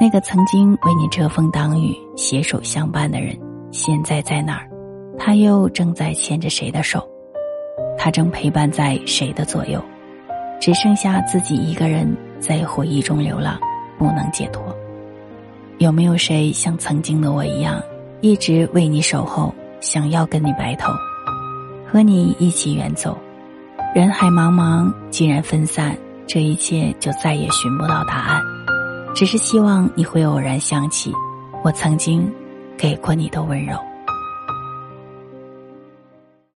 那个曾经为你遮风挡雨、携手相伴的人，现在在哪儿？他又正在牵着谁的手？他正陪伴在谁的左右？只剩下自己一个人在回忆中流浪，不能解脱。有没有谁像曾经的我一样，一直为你守候，想要跟你白头，和你一起远走？人海茫茫，既然分散，这一切就再也寻不到答案。只是希望你会偶然想起，我曾经给过你的温柔。